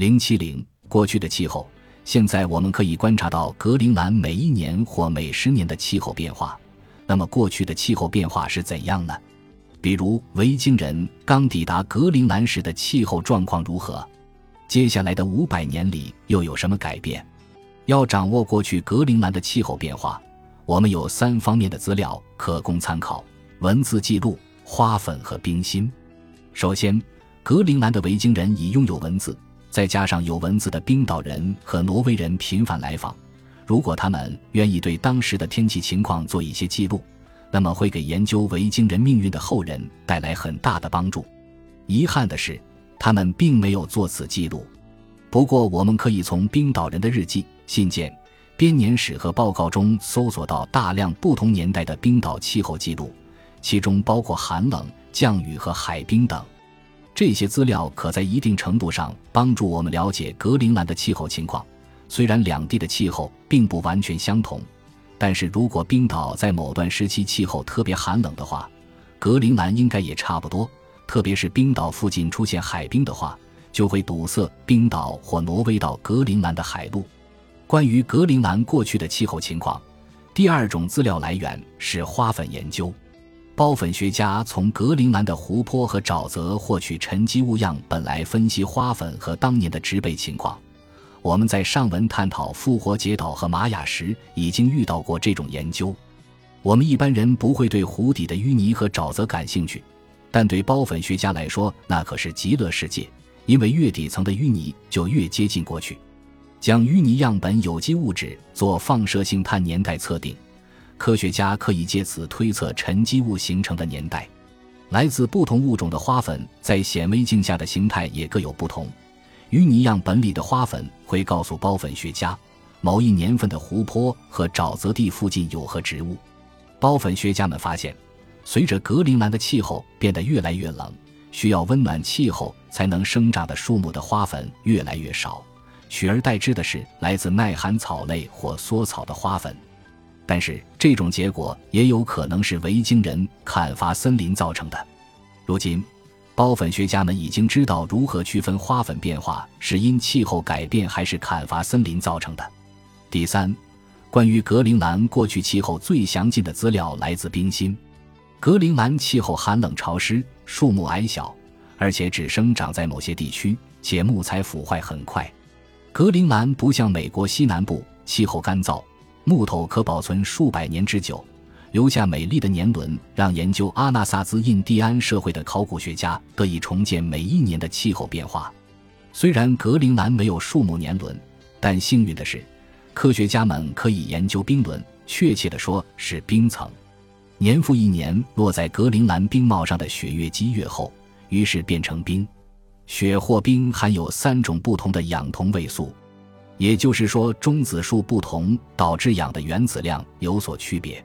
零七零，过去的气候。现在我们可以观察到格陵兰每一年或每十年的气候变化。那么过去的气候变化是怎样呢？比如维京人刚抵达格陵兰时的气候状况如何？接下来的五百年里又有什么改变？要掌握过去格陵兰的气候变化，我们有三方面的资料可供参考：文字记录、花粉和冰芯。首先，格陵兰的维京人已拥有文字。再加上有文字的冰岛人和挪威人频繁来访，如果他们愿意对当时的天气情况做一些记录，那么会给研究维京人命运的后人带来很大的帮助。遗憾的是，他们并没有做此记录。不过，我们可以从冰岛人的日记、信件、编年史和报告中搜索到大量不同年代的冰岛气候记录，其中包括寒冷、降雨和海冰等。这些资料可在一定程度上帮助我们了解格陵兰的气候情况。虽然两地的气候并不完全相同，但是如果冰岛在某段时期气候特别寒冷的话，格陵兰应该也差不多。特别是冰岛附近出现海冰的话，就会堵塞冰岛或挪威到格陵兰的海路。关于格陵兰过去的气候情况，第二种资料来源是花粉研究。孢粉学家从格陵兰的湖泊和沼泽获取沉积物样本来分析花粉和当年的植被情况。我们在上文探讨复活节岛和玛雅时已经遇到过这种研究。我们一般人不会对湖底的淤泥和沼泽感兴趣，但对孢粉学家来说，那可是极乐世界，因为越底层的淤泥就越接近过去。将淤泥样本有机物质做放射性碳年代测定。科学家可以借此推测沉积物形成的年代。来自不同物种的花粉在显微镜下的形态也各有不同。淤泥样本里的花粉会告诉孢粉学家，某一年份的湖泊和沼泽地附近有何植物。孢粉学家们发现，随着格陵兰的气候变得越来越冷，需要温暖气候才能生长的树木的花粉越来越少，取而代之的是来自耐寒草类或缩草的花粉。但是这种结果也有可能是维京人砍伐森林造成的。如今，孢粉学家们已经知道如何区分花粉变化是因气候改变还是砍伐森林造成的。第三，关于格陵兰过去气候最详尽的资料来自冰芯。格陵兰气候寒冷潮湿，树木矮小，而且只生长在某些地区，且木材腐坏很快。格陵兰不像美国西南部，气候干燥。木头可保存数百年之久，留下美丽的年轮，让研究阿纳萨兹印第安社会的考古学家得以重建每一年的气候变化。虽然格陵兰没有树木年轮，但幸运的是，科学家们可以研究冰轮，确切地说是冰层。年复一年落在格陵兰冰帽上的雪越积越厚，于是变成冰。雪或冰含有三种不同的氧同位素。也就是说，中子数不同导致氧的原子量有所区别，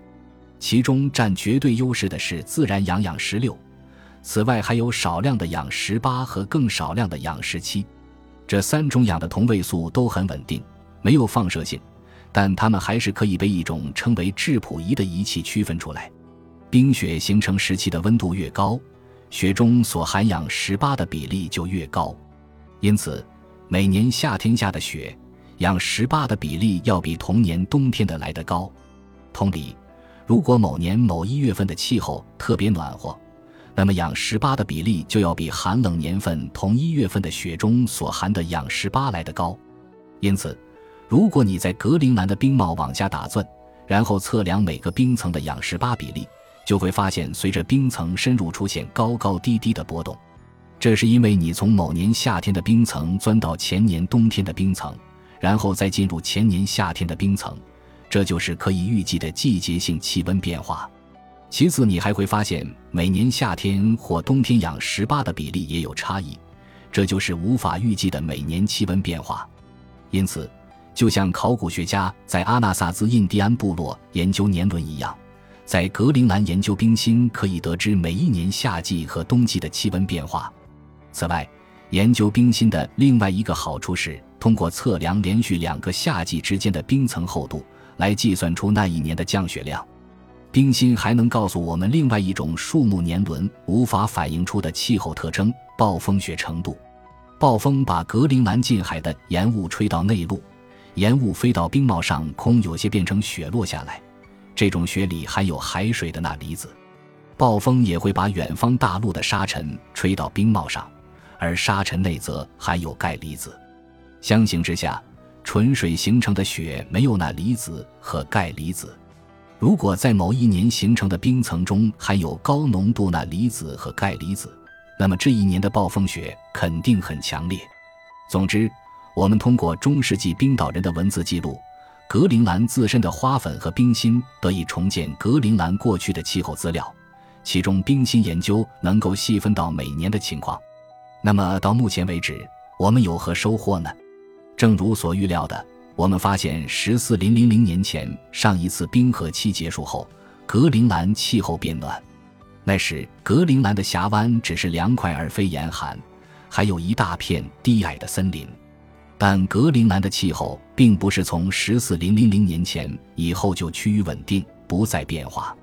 其中占绝对优势的是自然氧氧十六，此外还有少量的氧十八和更少量的氧十七。这三种氧的同位素都很稳定，没有放射性，但它们还是可以被一种称为质谱仪的仪器区分出来。冰雪形成时期的温度越高，雪中所含氧十八的比例就越高，因此每年夏天下的雪。氧十八的比例要比同年冬天的来得高。同理，如果某年某一月份的气候特别暖和，那么氧十八的比例就要比寒冷年份同一月份的雪中所含的氧十八来得高。因此，如果你在格陵兰的冰帽往下打钻，然后测量每个冰层的氧十八比例，就会发现随着冰层深入出现高高低低的波动。这是因为你从某年夏天的冰层钻到前年冬天的冰层。然后再进入前年夏天的冰层，这就是可以预计的季节性气温变化。其次，你还会发现每年夏天或冬天养十八的比例也有差异，这就是无法预计的每年气温变化。因此，就像考古学家在阿纳萨兹印第安部落研究年轮一样，在格陵兰研究冰芯可以得知每一年夏季和冬季的气温变化。此外，研究冰芯的另外一个好处是。通过测量连续两个夏季之间的冰层厚度来计算出那一年的降雪量，冰芯还能告诉我们另外一种树木年轮无法反映出的气候特征——暴风雪程度。暴风把格陵兰近海的盐雾吹到内陆，盐雾飞到冰帽上空，有些变成雪落下来。这种雪里含有海水的钠离子。暴风也会把远方大陆的沙尘吹到冰帽上，而沙尘内则含有钙离子。相形之下，纯水形成的雪没有钠离子和钙离子。如果在某一年形成的冰层中含有高浓度钠离子和钙离子，那么这一年的暴风雪肯定很强烈。总之，我们通过中世纪冰岛人的文字记录，格陵兰自身的花粉和冰芯得以重建格陵兰过去的气候资料，其中冰芯研究能够细分到每年的情况。那么到目前为止，我们有何收获呢？正如所预料的，我们发现十四零零零年前上一次冰河期结束后，格陵兰气候变暖。那时，格陵兰的峡湾只是凉快而非严寒，还有一大片低矮的森林。但格陵兰的气候并不是从十四零零零年前以后就趋于稳定，不再变化。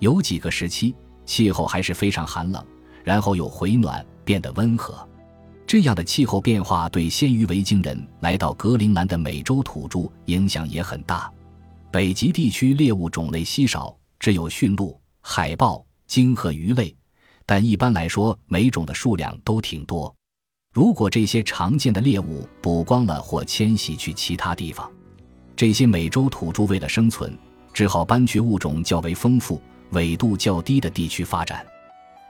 有几个时期，气候还是非常寒冷，然后又回暖，变得温和。这样的气候变化对先于维京人来到格陵兰的美洲土著影响也很大。北极地区猎物种类稀少，只有驯鹿、海豹。鲸和鱼类，但一般来说，每种的数量都挺多。如果这些常见的猎物捕光了或迁徙去其他地方，这些美洲土著为了生存，只好搬去物种较为丰富、纬度较低的地区发展。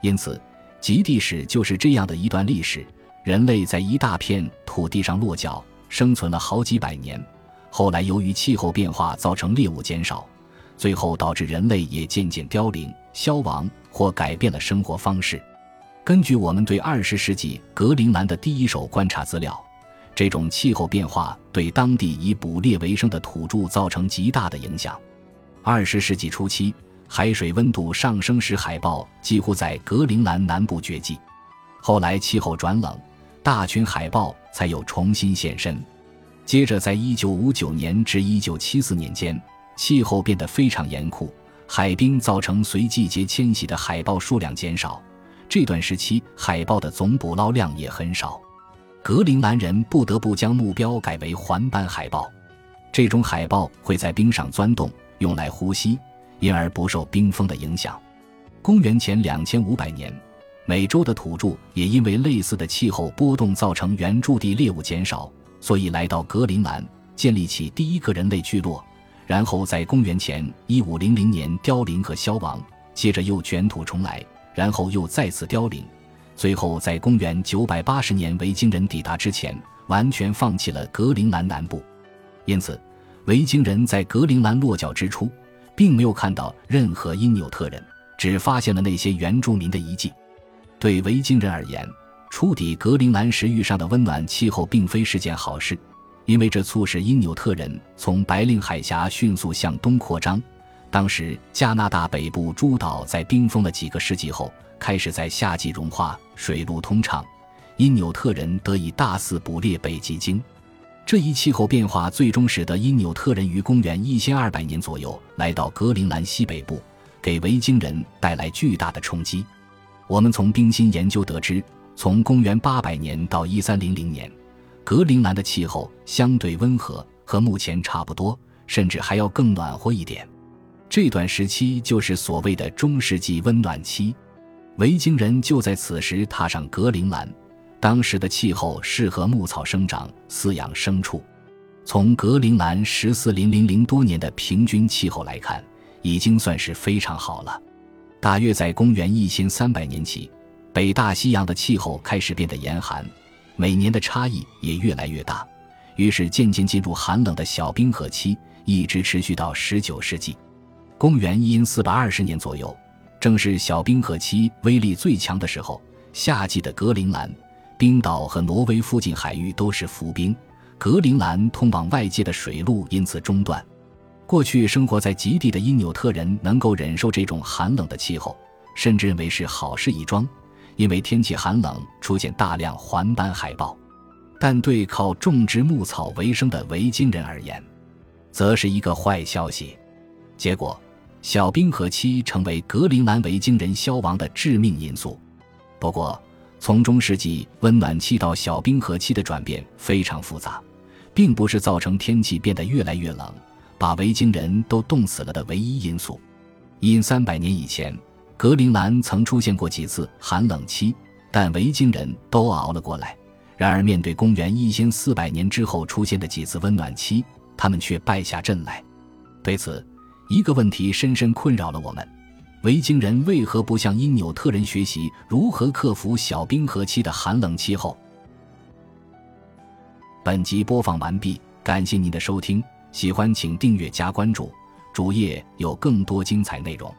因此，极地史就是这样的一段历史：人类在一大片土地上落脚，生存了好几百年。后来，由于气候变化造成猎物减少。最后导致人类也渐渐凋零、消亡或改变了生活方式。根据我们对二十世纪格陵兰的第一手观察资料，这种气候变化对当地以捕猎为生的土著造成极大的影响。二十世纪初期，海水温度上升时，海豹几乎在格陵兰南部绝迹。后来气候转冷，大群海豹才有重新现身。接着，在一九五九年至一九七四年间。气候变得非常严酷，海冰造成随季节迁徙的海豹数量减少。这段时期，海豹的总捕捞量也很少。格陵兰人不得不将目标改为环斑海豹。这种海豹会在冰上钻洞，用来呼吸，因而不受冰封的影响。公元前两千五百年，美洲的土著也因为类似的气候波动造成原住地猎物减少，所以来到格陵兰，建立起第一个人类聚落。然后在公元前一五零零年凋零和消亡，接着又卷土重来，然后又再次凋零，最后在公元九百八十年维京人抵达之前，完全放弃了格陵兰南部。因此，维京人在格陵兰落脚之初，并没有看到任何因纽特人，只发现了那些原住民的遗迹。对维京人而言，初抵格陵兰时遇上的温暖气候，并非是件好事。因为这促使因纽特人从白令海峡迅速向东扩张。当时加拿大北部诸岛在冰封了几个世纪后，开始在夏季融化，水路通畅，因纽特人得以大肆捕猎北极鲸。这一气候变化最终使得因纽特人于公元一千二百年左右来到格陵兰西北部，给维京人带来巨大的冲击。我们从冰芯研究得知，从公元八百年到一三零零年。格陵兰的气候相对温和，和目前差不多，甚至还要更暖和一点。这段时期就是所谓的中世纪温暖期。维京人就在此时踏上格陵兰。当时的气候适合牧草生长、饲养牲畜。从格陵兰十四零零零多年的平均气候来看，已经算是非常好了。大约在公元一千三百年起，北大西洋的气候开始变得严寒。每年的差异也越来越大，于是渐渐进入寒冷的小冰河期，一直持续到十九世纪。公元一四百二十年左右，正是小冰河期威力最强的时候。夏季的格陵兰、冰岛和挪威附近海域都是浮冰，格陵兰通往外界的水路因此中断。过去生活在极地的因纽特人能够忍受这种寒冷的气候，甚至认为是好事一桩。因为天气寒冷，出现大量环斑海豹，但对靠种植牧草为生的维京人而言，则是一个坏消息。结果，小冰河期成为格陵兰维京人消亡的致命因素。不过，从中世纪温暖期到小冰河期的转变非常复杂，并不是造成天气变得越来越冷，把维京人都冻死了的唯一因素。因三百年以前，格陵兰曾出现过几次寒冷期，但维京人都熬了过来。然而，面对公元一千四百年之后出现的几次温暖期，他们却败下阵来。对此，一个问题深深困扰了我们。维京人为何不向因纽特人学习如何克服小冰河期的寒冷气候？本集播放完毕，感谢您的收听，喜欢请订阅加关注，主页有更多精彩内容。